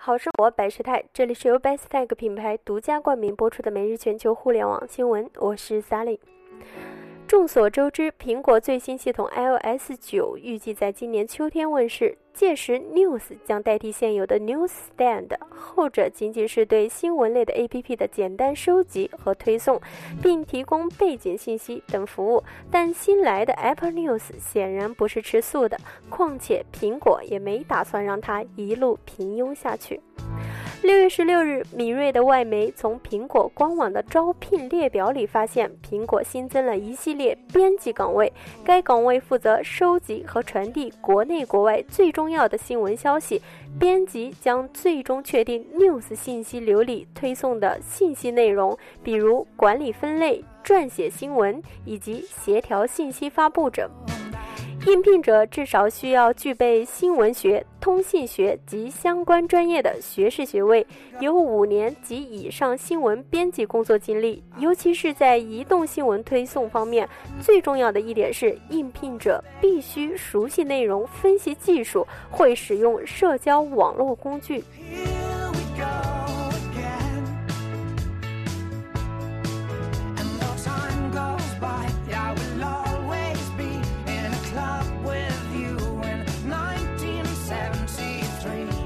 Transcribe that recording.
好生活百事泰，这里是由 Best Tag 品牌独家冠名播出的每日全球互联网新闻，我是 Sally。众所周知，苹果最新系统 iOS 九预计在今年秋天问世，届时 News 将代替现有的 Newsstand，后者仅仅是对新闻类的 APP 的简单收集和推送，并提供背景信息等服务。但新来的 Apple News 显然不是吃素的，况且苹果也没打算让它一路平庸下去。六月十六日，敏锐的外媒从苹果官网的招聘列表里发现，苹果新增了一系列编辑岗位。该岗位负责收集和传递国内国外最重要的新闻消息，编辑将最终确定 news 信息流里推送的信息内容，比如管理分类、撰写新闻以及协调信息发布者。应聘者至少需要具备新闻学、通信学及相关专业的学士学位，有五年及以上新闻编辑工作经历。尤其是在移动新闻推送方面，最重要的一点是，应聘者必须熟悉内容分析技术，会使用社交网络工具。